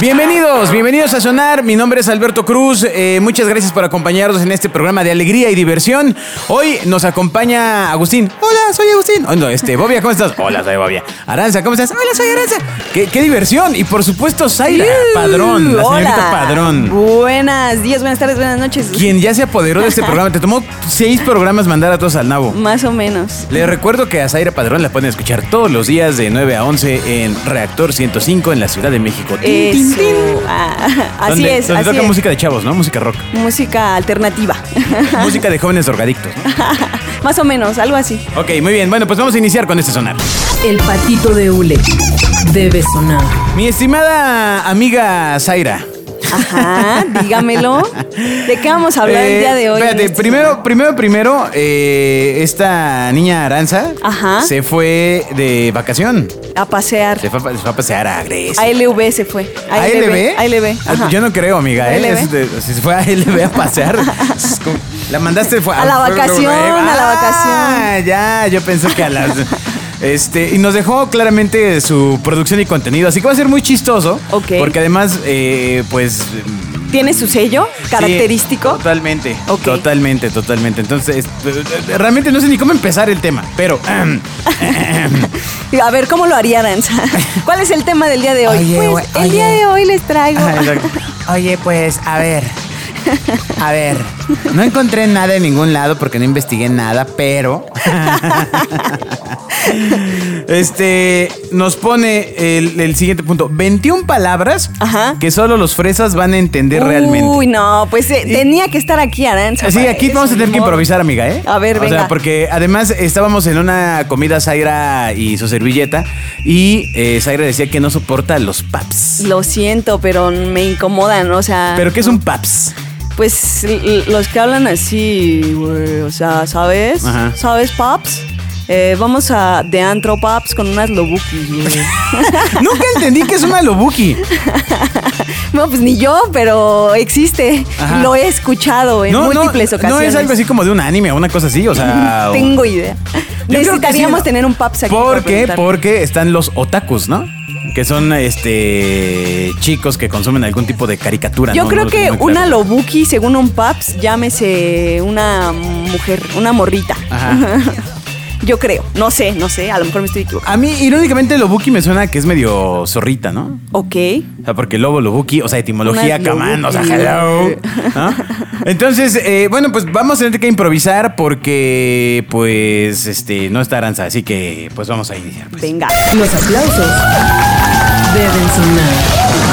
Bienvenidos, bienvenidos a Sonar. Mi nombre es Alberto Cruz. Eh, muchas gracias por acompañarnos en este programa de alegría y diversión. Hoy nos acompaña Agustín. Hola, soy Agustín. Oh, no, este, Bobia, ¿cómo estás? Hola, soy Bobia. Aranza, ¿cómo estás? Hola, soy Aranza. Qué, qué diversión. Y por supuesto, Zaira, Padrón, la señorita Hola. Padrón. Buenas días, buenas tardes, buenas noches. Quien ya se apoderó de este programa. Te tomó seis programas mandar a todos al nabo. Más o menos. Les recuerdo que a Zaira Padrón la pueden escuchar todos los días de 9 a 11 en Reactor 105 en la Ciudad de México. Tin, Eso. Ah, así es. Donde así toca es. música de chavos, ¿no? Música rock. Música alternativa. música de jóvenes drogadictos. ¿no? Más o menos, algo así. Ok, muy bien. Bueno, pues vamos a iniciar con este sonar. El patito de hule debe sonar. Mi estimada amiga Zaira. Ajá, dígamelo. ¿De qué vamos a hablar el día de hoy? Espérate, este primero, primero, primero, eh, esta niña Aranza Ajá. se fue de vacación. A pasear. Se fue, a- se fue a pasear a Grecia. ALV se fue. ¿ALB? ALB. Ah, ajá. Yo no creo, amiga. ¿eh? ALB. Es de- si se fue a ALB a pasear. la mandaste fue A la vacación, a la Ah, ya, yo pensé que a las. Este, y nos dejó claramente su producción y contenido, así que va a ser muy chistoso. Ok. Porque además, eh, pues. ¿Tiene su sello característico? Sí, totalmente. Ok. Totalmente, totalmente. Entonces, eh, realmente no sé ni cómo empezar el tema, pero. A ver, ¿cómo lo haría Aranza? ¿Cuál es el tema del día de hoy? Oye, pues el día de hoy les traigo. Oye, pues, a ver. A ver, no encontré nada en ningún lado porque no investigué nada, pero. Este nos pone el, el siguiente punto: 21 palabras Ajá. que solo los fresas van a entender realmente. Uy, no, pues eh, Y- tenía que estar aquí Aranza. Sí, aquí vamos a tener que improvisar, amiga, ¿eh? A ver, O sea, venga. porque además estábamos en una comida Zaira y su servilleta y eh, Zaira decía que no soporta los paps. Lo siento, pero me incomodan, o sea. ¿Pero qué es un paps? Pues los que hablan así, güey, o sea, ¿sabes? Ajá. ¿Sabes, paps? Eh, vamos a de antro paps con unas lobukis, güey. Nunca entendí que es una lobuki. no, pues ni yo, pero existe. Ajá. Lo he escuchado en No, no, múltiples ocasiones. No es algo así como de un anime o una cosa así, o sea. o- Tengo idea. Necesitaríamos sí. tener un paps aquí. ¿Por qué? Porque están los otakus, ¿no? Que son este chicos que consumen algún tipo de caricatura. Yo ¿no? creo No que una lobuki, según un paps, llámese una mujer, una morrita. Ajá. Yo creo. No sé, no sé. A lo mejor me estoy equivocando. A mí, irónicamente, lobuki me suena que es medio zorrita, ¿no? Ok. O sea, porque lobo, lobuki, o sea, etimología, camán, o sea, hello. ¿no? Entonces, eh, bueno, pues vamos a tener que improvisar porque, pues, este, no está Aranza, así que, pues vamos a iniciar. pues. Venga. Los aplausos deben sonar.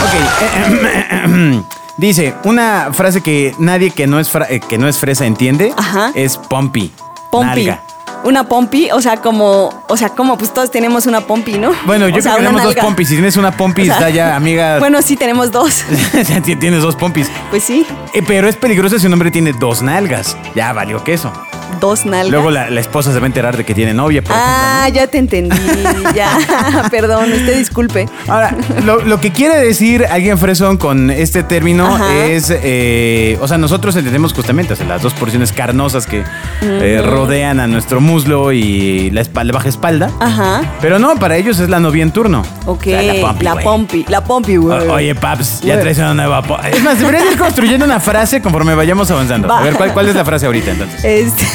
Ok. Dice, una frase que nadie que no es, fra- eh, que no es fresa entiende Ajá. es pompi. Pompi. nalga. Una pompi, o sea, como, o sea, como pues todos tenemos una pompi, ¿no? Bueno, yo O sea, creo que tenemos dos pompis. Si tienes una pompi, O sea, está ya, amiga. Bueno, sí, tenemos dos. tienes dos pompis. Pues sí, Eh, pero es peligroso si un hombre tiene dos nalgas. Ya valió queso. Dos nalgas. Luego la, la esposa se va a enterar de que tiene novia, por Ah, ya te entendí, ya. Perdón, usted disculpe. Ahora, lo, lo que quiere decir alguien fresón con este término Ajá. es, eh, o sea, nosotros entendemos justamente o sea, las dos porciones carnosas que eh, rodean a nuestro muslo y la, espalda, baja espalda. Ajá. Pero no, para ellos es la novia en turno. Ok, O sea, la pompi, la pompi, la pompi, güey. Oye, Paps, ya Güey. traes una nueva Es más, deberías ir construyendo una frase conforme vayamos avanzando. Va. A ver, ¿cuál, cuál es la frase ahorita entonces? Este,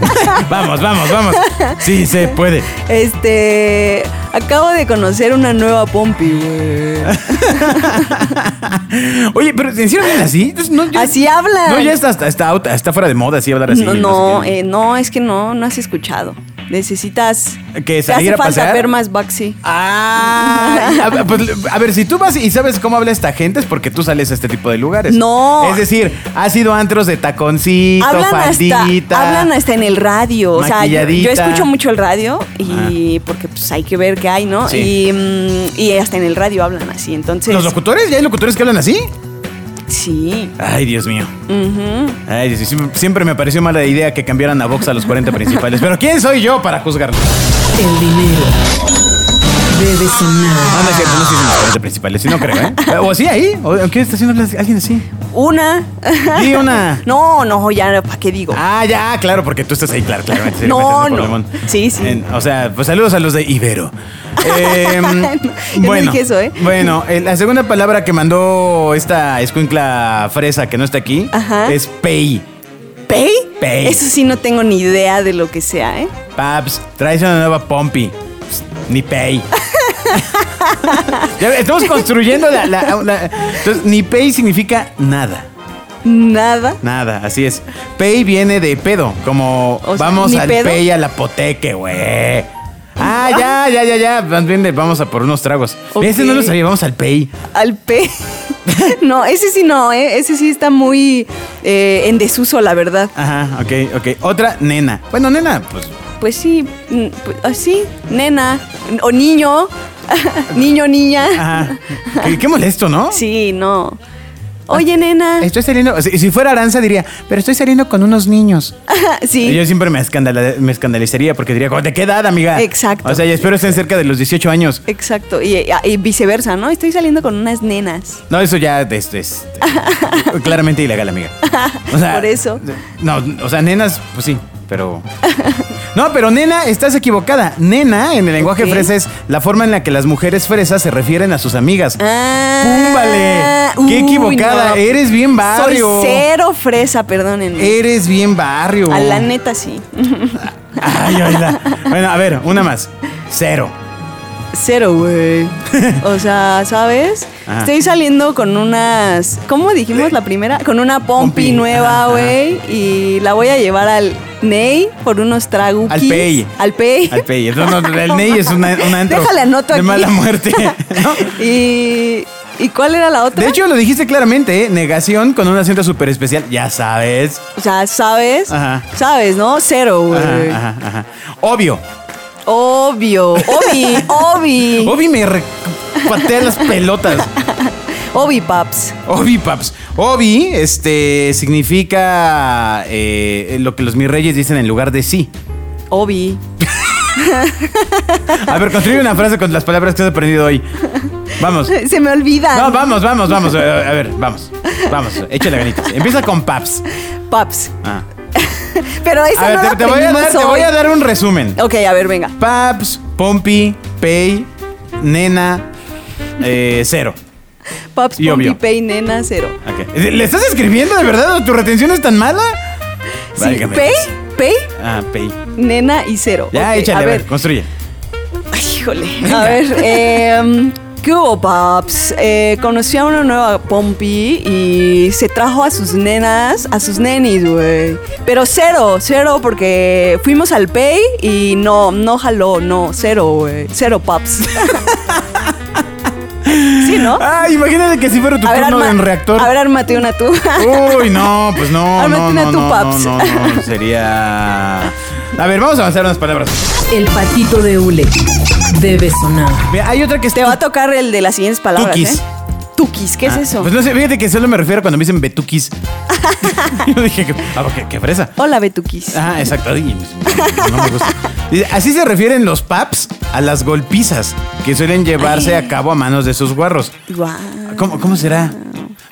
Vamos, vamos, vamos. Sí, se puede. este, acabo de conocer una nueva pompi, güey. Oye, pero ¿en serio hablan así? Entonces, No, ya- Así hablan. No, ya está, está, está, out- está fuera de moda así hablar así. no, sé no, qué. eh, no, es que no, no has escuchado. Necesitas. ¿Que salir hace a falta pasear? ver más Baxi. Ah, a, pues, a ver, si tú vas y sabes cómo habla esta gente es porque tú sales a este tipo de lugares. No. Es decir, has ido a antros de taconcito, Hablan faldita. hasta, hablan hasta en el radio. O sea, yo, yo escucho mucho el radio y porque pues hay que ver qué hay, ¿no? Sí. Y, mm, y hasta en el radio hablan así. Entonces. ¿Los locutores? ¿Ya hay locutores que hablan así? Sí. Ay, Dios mío. Ay, Dios mío. Siempre, siempre me pareció mala idea que cambiaran a Vox a los 40 principales. Pero ¿quién soy yo para juzgarlo? El dinero Debe sonar. No, no es cierto, no estoy en los 40 principales, sí, no creo, ¿eh? O sí, ahí. ¿O qué está haciendo alguien así? Una. Di una. No, no, ya, ¿para qué digo? Ah, ya, claro, porque tú estás ahí, claro, claro. No, no. Sí, sí. o sea, pues saludos a los de Ibero. Eh, yo no dije eso, ¿eh? Bueno, eh, la segunda palabra que mandó esta escuincla fresa que no está aquí Ajá. es pay. ¿Pay? Pay. Eso sí no tengo ni idea de lo que sea, ¿eh? Paps, traes una nueva pompi. Ni pay. Estamos construyendo la, la- la- Entonces, ni pay significa nada. Nada. Nada, así es. Pay viene de pedo, como O sea, vamos ¿ni al pedo? pay a la poteque, güey. Ah, ya, ya, ya, ya. Más bien vamos a por unos tragos. Ok. Ese no lo sabía, vamos al pay. Al P. no, ese sí no, ¿eh? Ese sí está muy eh, en desuso, la verdad. Ajá, ok, ok. Otra, nena. Bueno, nena, pues. Pues sí, mm, pues, así, nena. O niño. niño, niña. Ajá. Qué, qué molesto, ¿no? Sí, no. Oye, nena. Estoy saliendo. Si, si fuera Aranza diría, pero estoy saliendo con unos niños. sí. Y yo siempre me, escandala- me escandalizaría porque diría, ¿de qué edad, amiga? Exacto. O sea, y espero estén cerca de los 18 años. Exacto. Y, y viceversa, ¿no? Estoy saliendo con unas nenas. No, eso ya es, es- claramente ilegal, amiga. O sea, Por eso. No, o sea, nenas, pues sí, pero. No, pero nena, estás equivocada. Nena, en el lenguaje fresa, es la forma en la que las mujeres fresas se refieren a sus amigas. Ah, ¡Púmbale! ¡Qué uy, equivocada! no. Eres bien barrio. Soy cero fresa, perdónenme. Eres bien barrio. A la neta sí. Ay, oíla. Bueno, a ver, una más. Cero. Cero, güey. O sea, ¿sabes? Ajá. Estoy saliendo con unas. ¿Cómo dijimos la primera? Con una pompi Pompi, nueva, güey. Y la voy a llevar al Ney por unos traguquis. Al Pey. Al Pey. Al pey. No, no, el Ney es una, una Déjale anoto de aquí. mala muerte. ¿no? y. ¿Y cuál era la otra? De hecho, lo dijiste claramente, ¿eh? Negación con un acento súper especial. Ya sabes. O sea, ¿sabes? Ajá. ¿Sabes, no? Cero, güey. Ajá, ajá, ajá. Obvio. Obvio. Obi. Obi. Obi me re- patea las pelotas. Obi, paps. Obi, paps. Obi, este, significa eh, lo que los mis reyes dicen en lugar de sí. Obi. A ver, construye una frase con las palabras que has aprendido hoy. Vamos. Se me olvida. No, vamos, vamos, vamos. A a ver, vamos. Vamos, échale ganitas. Empieza con paps. Paps. Ah. Pero esa A ver, no te, la te voy a dar, te hoy. voy a dar un resumen. Ok, a ver, venga. Paps, Pompi, Pay, Nena, eh, cero. Paps, Y Pompi, obvio. Pay, nena, cero. Ok. ¿Le estás escribiendo de verdad o tu retención es tan mala? Sí, Válgame Pay, Dios. Pay, Ah, Pay. nena y cero. Ya, Ok, échale, a ver, construye. Ay, híjole. A ver, eh, ¿qué hubo, Paps? Eh, conocí a una nueva Pompi y se trajo a sus nenas, a sus nenis, güey. Pero cero, cero, porque fuimos al Pay y no, no jaló, no, cero, güey. Cero, Paps. sí, ¿no? Ah, imagínate que si fuera tu A ver, turno arma- en reactor. A ver, ármate una tú. Uy, no, pues no, Ármate no, una no, tú, no, Paps. no, no, no, sería... A ver, vamos a avanzar unas palabras. El patito de hule debe sonar. Mira, hay otra que es Te va a tocar el de las siguientes palabras. Tukis. ¿eh? Tukis, ¿qué Ah, es eso? Pues no sé, fíjate que solo me refiero cuando me dicen betukis. Yo dije, que, ah, qué, qué fresa. Hola, Betukis. Ah, exacto. Ay, no me gusta. Dice, Así se refieren los paps a las golpizas que suelen llevarse a cabo a manos de sus guarros. Guau. ¿Cómo, cómo será?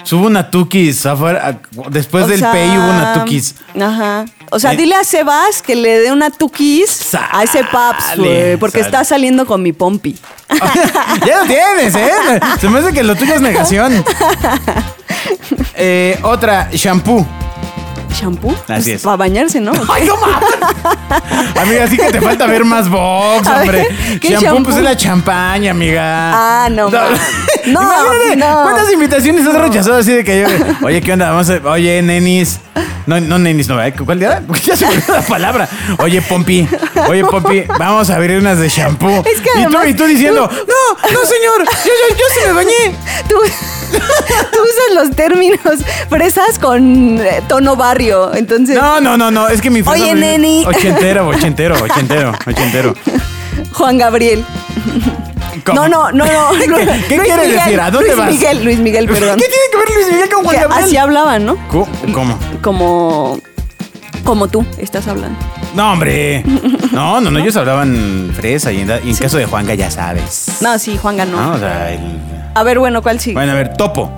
Subo una tukis afuera, después O del sea, pay hubo una tukis. Ajá. O sea, Eh. dile a Sebas que le dé una tukis a ese Paps, güey. Porque sale. está saliendo con mi Pompi. ya lo tienes, ¿eh? Se me hace que lo tuyo es negación. Eh, otra, shampoo. ¿Shampoo? Así es. Para bañarse, ¿no? ¡Ay, no mames! Amiga, así que te falta ver más box, A ver, hombre. ¿qué Shampoo, shampoo? pues es la champaña, amiga. Ah, no. No, Imagínate, no. ¿Cuántas invitaciones has rechazado así de que yo, oye, ¿qué onda? Vamos a, oye, nenis. No, no, nenis, no, ¿eh? ¿cuál día? Ya se me olvidó la palabra. Oye, Pompi, oye, Pompi, vamos a abrir unas de shampoo. Es que y, tú, y tú diciendo, tú- no, no, señor, yo, yo, yo sí me bañé. Tú, tú usas los términos fresas con eh, tono barrio. Entonces, No, no, no, no, es que mi fresa Oye, neni. Ochentero, ochentero, ochentero, ochentero. Juan Gabriel. ¿Cómo? No, no, no, no. ¿Qué, qué quieres Miguel, decir? ¿A dónde Luis vas? Miguel, Luis Miguel, perdón. ¿Qué tiene que ver Luis Miguel con Juan Que Gabriel? así hablaban, ¿no? ¿Cómo? ¿Cómo? Como. Como tú estás hablando. No, hombre. No, no, no, ellos hablaban fresa y en, y en caso de Juanga ya sabes. No, sí, Juan ganó. No, o sea, el... A ver, bueno, ¿cuál sigue? Bueno, a ver, topo.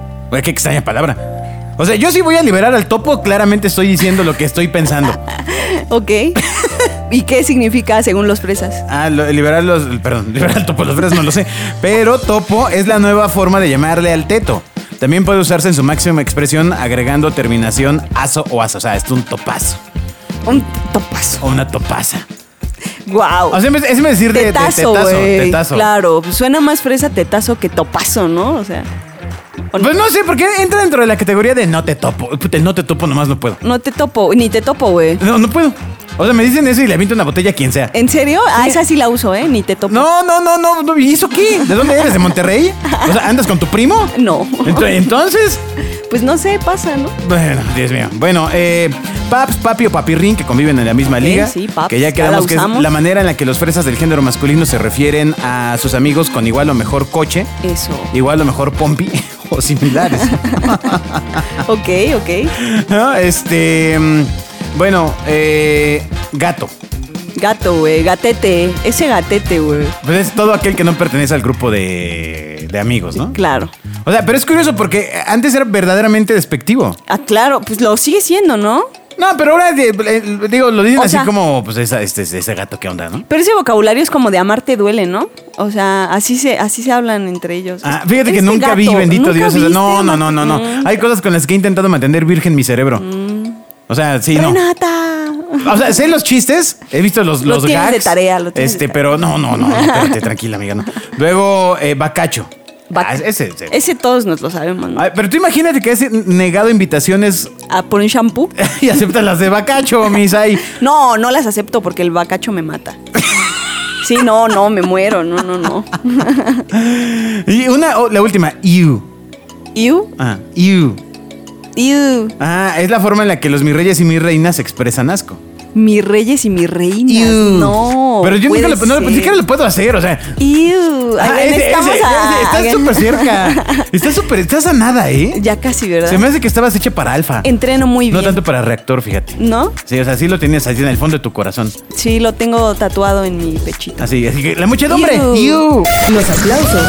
Qué extraña palabra. O sea, yo sí voy a liberar al topo, claramente estoy diciendo lo que estoy pensando. Ok. ¿Y qué significa según los fresas? Ah, lo- liberar los. Perdón, liberar al topo, los fresas no lo sé. Pero topo es la nueva forma de llamarle al teto. También puede usarse en su máxima expresión agregando terminación aso o aso. O sea, es un topazo Un topazo. o una topaza. Wow. O sea, es decir de, de tetazo, tetazo. tetazo. Claro, suena más fresa tetazo que topazo, ¿no? O sea. Pues no sé, porque entra dentro de la categoría de no te topo. Puta, el no te topo nomás no puedo. No te topo, ni te topo, güey. No, no puedo. O sea, me dicen eso y le aviento una botella a quien sea. ¿En serio? Ah, esa sí la uso, ¿eh? Ni te topo. No, no, no, no, no. ¿Y eso qué? ¿De dónde eres? ¿De Monterrey? O sea, ¿andas con tu primo? No. Ento- Entonces, Pues no sé, pasa, ¿no? bueno, Dios mío. Bueno, eh, Paps, Papi o Papirrín, que conviven en la misma liga. sí, Paps, que ya ya quedamos la que es usamos. la manera en la que los fresas del género masculino se refieren a sus amigos con igual o mejor coche, Eso. igual o mejor pompi o similares. Ok, ok. ¿No? Este. mm, Bueno, eh, gato. Gato, güey. Gatete. Ese gatete, güey. Pues es todo aquel que no pertenece al grupo de, de amigos, ¿no? Claro. O sea, pero es curioso porque antes era verdaderamente despectivo. Ah, claro. Pues lo sigue siendo, ¿no? No, pero ahora eh, eh, digo, lo dicen O así sea- como, pues esa- este, ese gato, ¿qué onda, no? Pero ese vocabulario es como de amarte duele, ¿no? O sea, así se, así se hablan entre ellos. Ah, fíjate que nunca vi, gato, bendito ¿nunca Dios. o sea, no, viste, no, no, no, no. Mm. Hay cosas con las que he intentado mantener virgen mi cerebro. O sea, sí, no. Renata. O sea, sé los chistes, he visto los, Lo los tienes de gags. tarea, lo tienes Este, de pero no, no, no, no, espérate, tranquila, amiga, no. Luego, eh, bacacho. Ah, ese, ese. Ese todos nos lo sabemos, ¿no? Ay, pero tú imagínate que has negado invitaciones Ah, por un shampoo. y aceptas las de bacacho, Misai. No, no las acepto porque el bacacho me mata. Sí, no, no, me muero, no, no, no. Y una, oh, la última, you. ¿You? Ah, you. ¿You? Ah, es la forma en la que los mis reyes y mis reinas expresan asco. Mis reyes y mis reinas. Iu. No. Pero yo nunca lo, no, ni ser. siquiera lo puedo hacer, o sea. Iu. Ay, Ah, ese- estamos ese- a- ese- estás súper cerca. Estás súper, estás a nada, ¿eh? Ya casi, ¿verdad? Se me hace que estabas hecha para alfa. Entreno muy bien. No tanto para reactor, fíjate. ¿No? Sí, o sea, sí lo tenías así en el fondo de tu corazón. Sí, lo tengo tatuado en mi pechito. Así, así que la muchedumbre. Iu. Los aplausos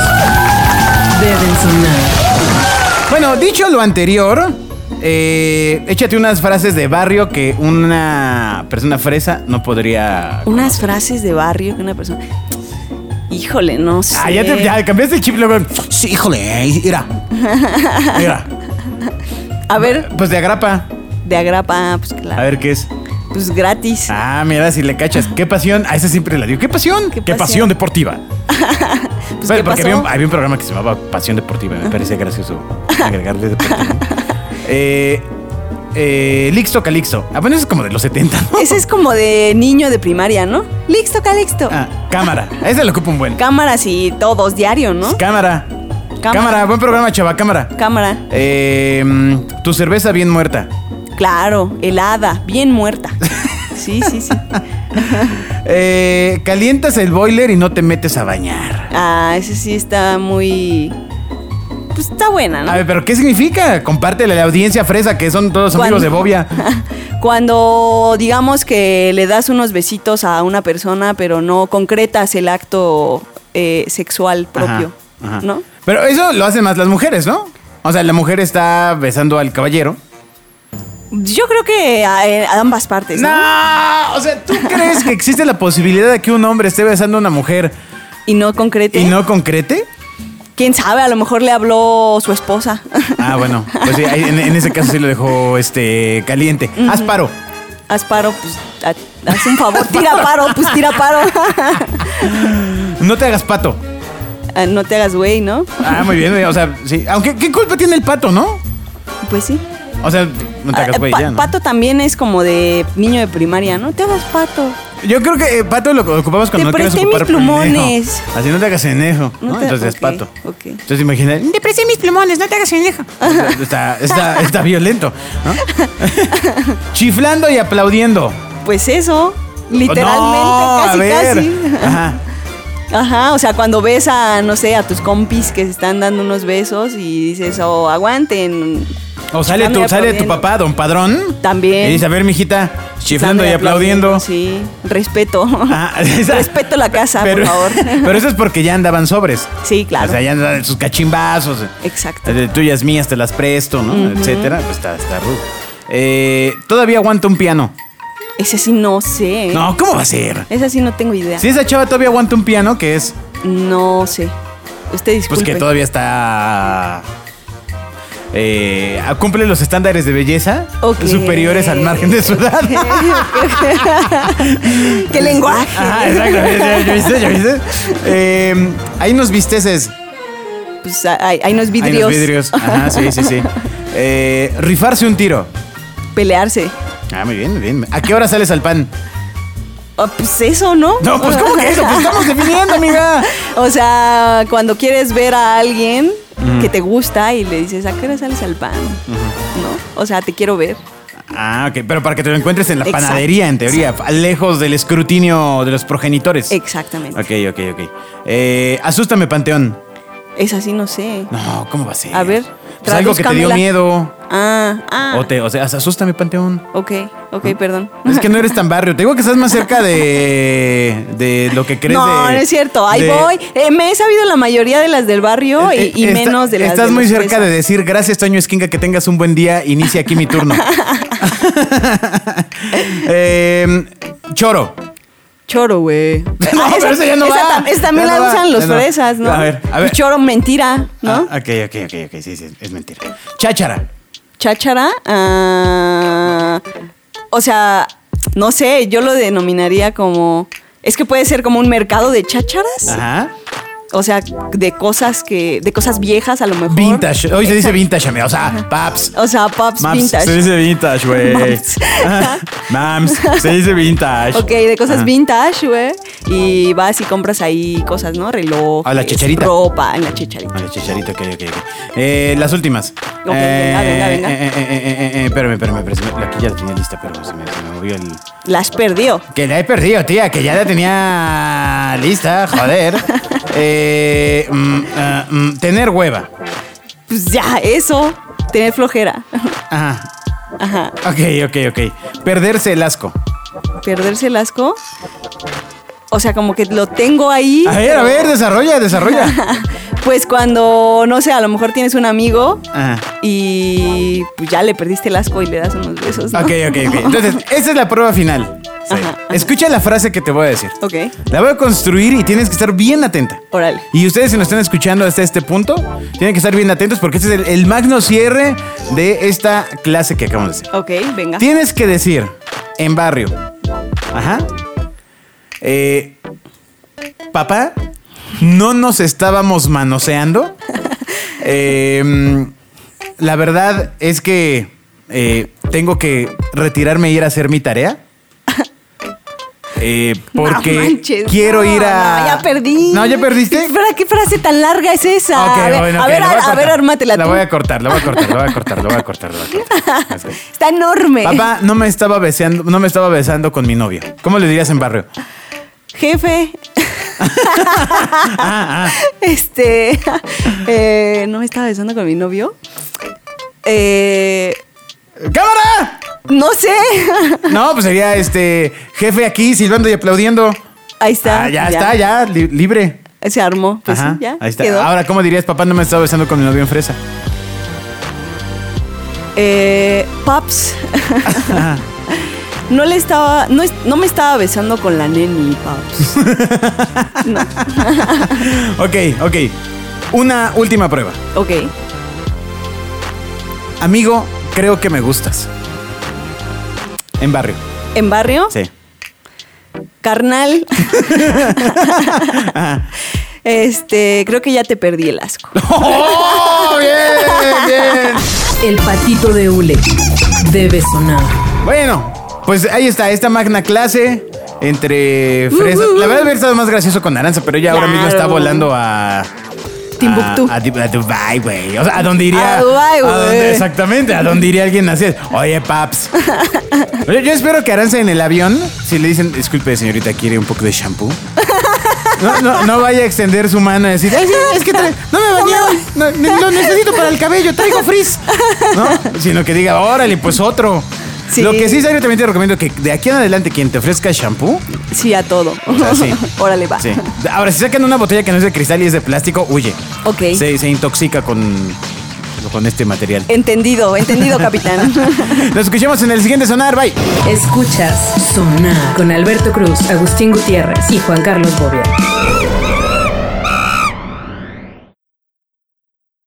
deben sonar. Bueno, dicho lo anterior, eh, échate unas frases de barrio que una persona fresa no podría. Unas frases de barrio que una persona. Híjole, no sé. Ah, ya, te, ya cambiaste el chip luego. Sí, híjole, mira. Mira. A ver, Pues de agrapa. de agrapa, pues claro. A ver qué es. Pues gratis. Ah, mira, si le cachas. ¿Qué pasión? A ese siempre la digo. ¿Qué pasión? ¿Qué ¿Qué, pasión? deportiva? Pues, ¿qué porque pasó? había un, había un programa que se llamaba Pasión Deportiva. Me parecía gracioso agregarle deportivo. eh, eh, Lixto Calixto. Ah, bueno, eso es como de los 70, ¿no? Ese es como de niño de primaria, ¿no? Lixto, calixto. Ah, cámara. A ese le ocupa un buen. Cámaras y todos, diario, ¿no? Cámara. Cámara. Cámara. Buen programa, chava. Cámara. Cámara. Eh, tu cerveza bien muerta. Claro, helada, bien muerta. Sí, sí, sí. Eh, calientas el boiler y no te metes a bañar. Ah, ese sí está muy. Pues está buena, ¿no? A ver, pero ¿qué significa? Compártele a la audiencia fresa que son todos amigos de Bobia. Cuando digamos que le das unos besitos a una persona, pero no concretas el acto eh, sexual propio, Ajá, ajá. ¿no? Pero eso lo hacen más las mujeres, ¿no? O sea, la mujer está besando al caballero. Yo creo que a, a ambas partes, ¿no? No, o sea, ¿tú crees que existe la posibilidad de que un hombre esté besando a una mujer Y no concrete. y no concrete? Quién sabe, a lo mejor le habló su esposa. Ah, bueno, pues sí, en, en ese caso sí lo dejó este caliente. Haz paro. Haz paro, pues ha- haz un favor, tira paro, pues tira paro. No te hagas pato. Ah, no te hagas güey, ¿no? Ah, muy bien, o sea, sí. Aunque, ¿qué culpa tiene el pato, no? Pues sí. O sea, no te hagas Ah, güey pa- ya, ¿no? Pato también es como de niño de primaria, ¿no? Te hagas pato. Yo creo que eh, pato lo ocupamos cuando no quieres presté ocupar mis plumones. pendejo. Así no te hagas enejo, ¿no? No te- Entonces es ok, pato. ok. Entonces imagina, te presté mis plumones, no te hagas enejo. O sea, está, está, está violento, ¿no? Chiflando y aplaudiendo. Pues eso, literalmente, No, a casi, ver. casi. Ajá. Ajá, o sea, cuando ves a, no sé, a tus compis que se están dando unos besos y dices, oh, aguanten, O sale tu, sale tu papá, don Padrón. También. Y dice, a ver, mijita, chiflando y aplaudiendo. Sí, respeto. Ah, esa- respeto la casa, pero, por favor. Pero eso es porque ya andaban sobres. Sí, claro. O sea, ya andaban sus cachimbazos. Exacto. De tuyas mías te las presto, ¿no? Etcétera. Pues está, está rudo. Eh, todavía aguanta un piano. Ese sí no sé. No, ¿cómo va a ser? Ese sí no tengo idea. Si esa chava todavía aguanta un piano, que es? No sé. Usted Pues disculpe. que todavía está. Eh, cumple los estándares de belleza superiores al margen de su edad. ¿Qué lenguaje? Ajá, exacto. ¿Ya, viste? ¿Ya viste? Eh, hay unos visteces. Pues hay, hay unos Hay vidrios. unos vidrios. Ajá, sí, sí, sí. Eh, rifarse un tiro. Pelearse. Ah, muy bien, muy bien. ¿A qué hora sales al pan? Ah, pues eso, ¿no? No, pues ¿cómo que eso? Pues estamos definiendo, amiga. O sea, cuando quieres ver a alguien que te gusta y le dices, ¿a qué hora sales al pan? ¿No? O sea, te quiero ver. Ah, ok. Pero para que te lo encuentres en la Exacto. panadería, en teoría. Lejos del escrutinio de los progenitores. Exactamente. Ok, ok, ok. Eh, asústame, Panteón. Esa sí no sé. No, ¿cómo va a ser? A ver, Pues algo que te dio miedo. Ah, ah. O, te, o sea, asústame, Panteón. Ok, ok, perdón. Es que no eres tan barrio. Te digo que estás más cerca de, de lo que crees No, de- no es cierto. Ahí de- voy. Eh, me he sabido la mayoría de las del barrio y, Eh, y está- menos de las Estás de muy cerca de decir gracias, Toño Esquinga, que tengas un buen día. Inicia aquí mi turno. Eh, choro. Choro, güey. No, Ah, pero esa ya no esa va. esa también Ya la no va. usan los no. fresas, ¿no? A ver, a ver. Y Choro, mentira, ¿no? Ah, ok, ok, ok, ok. Sí, sí, es mentira. Cháchara. Cháchara. ah, o sea, no sé, yo lo denominaría como. Es que puede ser como un mercado de chácharas. Ajá. O sea, de cosas que. de cosas viejas a lo mejor. Vintage. Hoy se dice vintage, amigo. O sea, paps. O sea, pops Maps, vintage. Se dice vintage, güey. Mams. Se dice vintage. Ok, de cosas Ajá. vintage, güey. Y vas y compras ahí cosas, ¿no? Reloj. A la chicharita. Ropa, en la chicharita. A la chicharita, ok, ok, ok. Eh, las últimas. Ok, venga, venga, venga. Eh, eh, eh, eh, eh, eh, espérame, espérame, espérame. Aquí ya la tenía lista, pero se me, se me movió el. Las perdió. Que la he perdido, tía, que ya la tenía lista, joder. Eh, mm, ah, mm, tener hueva. Pues ya, eso. Tener flojera. Ajá. Ajá. Ok, ok, ok. Perderse el asco. Perderse el asco. O sea, como que lo tengo ahí. A ver, a ver, desarrolla, desarrolla. Pues cuando, no sé, a lo mejor tienes un amigo Ajá. y pues ya le perdiste el asco y le das unos besos, ¿no? Ok, ok, ok. Entonces, esa es la prueba final. Sí. Escucha la frase que te voy a decir. Ok, La voy a construir y tienes que estar bien atenta. órale. Y ustedes, si nos están escuchando hasta este punto, tienen que estar bien atentos porque este es el, el magno cierre de esta clase que acabamos de hacer. Ok, venga. Tienes que decir en barrio, ajá, eh, papá, no nos estábamos manoseando. Eh, la verdad es que eh, tengo que retirarme e ir a hacer mi tarea. Eh, porque No manches, quiero no, ir a. no, ya perdí. ¿No, ya perdiste? ¿Qué, fra- qué frase tan larga es esa? Ok, a ver, bueno, a ver, a, a ver, ármatela La voy a cortar, la voy a cortar, la voy a cortar, la voy a cortar, la voy a cortar. Está enorme. Papá no me estaba besando, no me estaba besando con mi novia. ¿Cómo le dirías en barrio? Jefe. Ah, Este. eh, no me estaba besando con mi novio. Eh, ¡Cámara! no sé. No, pues sería este jefe aquí silbando y aplaudiendo. Ahí está. Ah, ya, está, ya, li- libre. Se armó. Pues Ajá, sí, ya. ahí está. Quedó. Ahora, ¿cómo dirías, papá no me estaba besando con mi novio en fresa? Eh, Paps. no le estaba. No, no me estaba besando con la neni, Paps. No. Ok, ok. Una última prueba. Ok. Amigo, creo que me gustas. En barrio. ¿En barrio? Sí. Carnal. este, creo que ya te perdí el asco. ¡Oh! ¡Bien! ¡Bien! El patito de hule debe sonar. Bueno, pues ahí está, esta magna clase entre fresas. La verdad hubiera estado más gracioso con Aranza, pero ella ahora mismo está volando a. Timbuktu. A, a, Dubai, güey. O sea, a donde iría. A donde- güey. exactamente, a donde iría alguien así. Oye, paps. Yo espero que Aranza en el avión, si le dicen, disculpe, señorita, ¿quiere un poco de shampoo? No, no, no vaya a extender su mano y decir, "Ay, sí, es que trae- no me bañé hoy, no, lo necesito para el cabello, traigo frizz. ¿No? Sino que diga, órale, pues otro. Sí. Lo que sí, serio, también te recomiendo que de aquí en adelante quien te ofrezca shampoo, Sí, a todo. o sea, sí. Órale, va. Sí. Ahora, si sacan una botella que no es de cristal y es de plástico, huye. Ok. Se, se intoxica con, con este material. Entendido, entendido, capitán. Nos escuchamos en el siguiente sonar. Bye. Escuchas Sonar con Alberto Cruz, Agustín Gutiérrez y Juan Carlos Bobia.